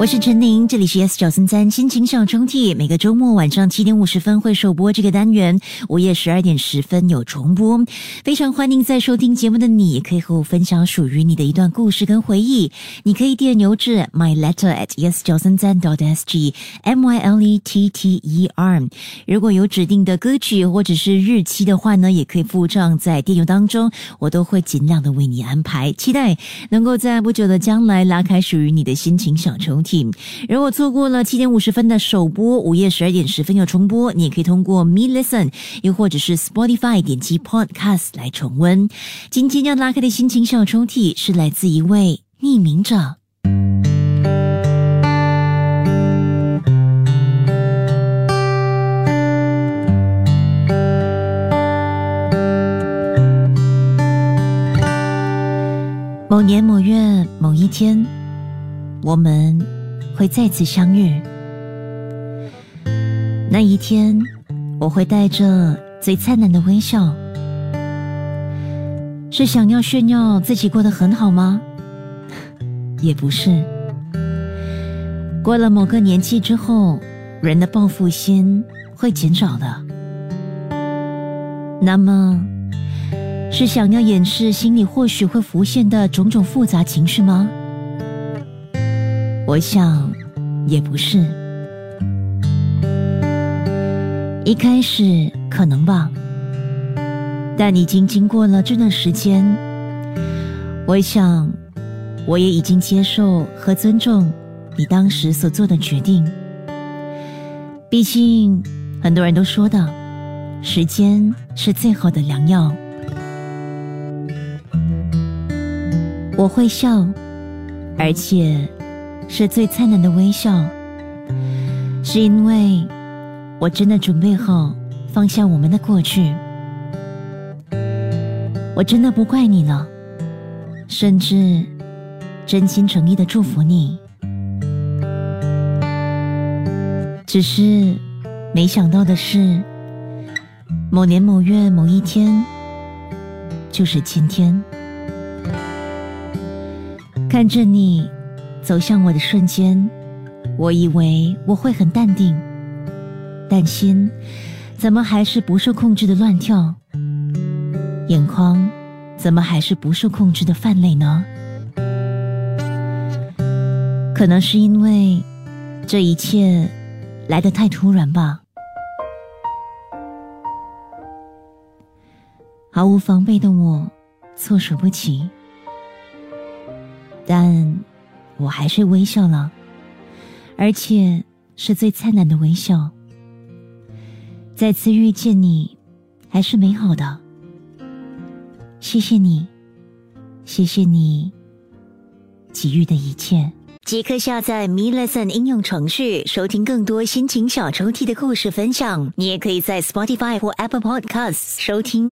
我是陈宁，这里是 S 九三三心情小抽屉。每个周末晚上七点五十分会首播这个单元，午夜十二点十分有重播。非常欢迎在收听节目的你，可以和我分享属于你的一段故事跟回忆。你可以电邮至 my letter at s 九三三 dot s g m y l e t t e r。如果有指定的歌曲或者是日期的话呢，也可以附上在电邮当中，我都会尽量的为你安排。期待能够在不久的将来拉开属于你的心情小抽屉。如果错过了七点五十分的首播，午夜十二点十分有重播，你也可以通过 Me Listen，又或者是 Spotify 点击 Podcast 来重温。今天要拉开的心情小抽屉是来自一位匿名者。某年某月某一天，我们。会再次相遇，那一天，我会带着最灿烂的微笑。是想要炫耀自己过得很好吗？也不是。过了某个年纪之后，人的报复心会减少的。那么，是想要掩饰心里或许会浮现的种种复杂情绪吗？我想，也不是。一开始可能吧，但已经经过了这段时间，我想，我也已经接受和尊重你当时所做的决定。毕竟，很多人都说的，时间是最好的良药。我会笑，而且。是最灿烂的微笑，是因为我真的准备好放下我们的过去，我真的不怪你了，甚至真心诚意的祝福你。只是没想到的是，某年某月某一天，就是今天，看着你。走向我的瞬间，我以为我会很淡定，但心怎么还是不受控制的乱跳？眼眶怎么还是不受控制的泛泪呢？可能是因为这一切来得太突然吧。毫无防备的我，措手不及，但。我还是微笑了，而且是最灿烂的微笑。再次遇见你，还是美好的。谢谢你，谢谢你给予的一切。即刻下载 Me Lesson 应用程序，收听更多心情小抽屉的故事分享。你也可以在 Spotify 或 Apple Podcasts 收听。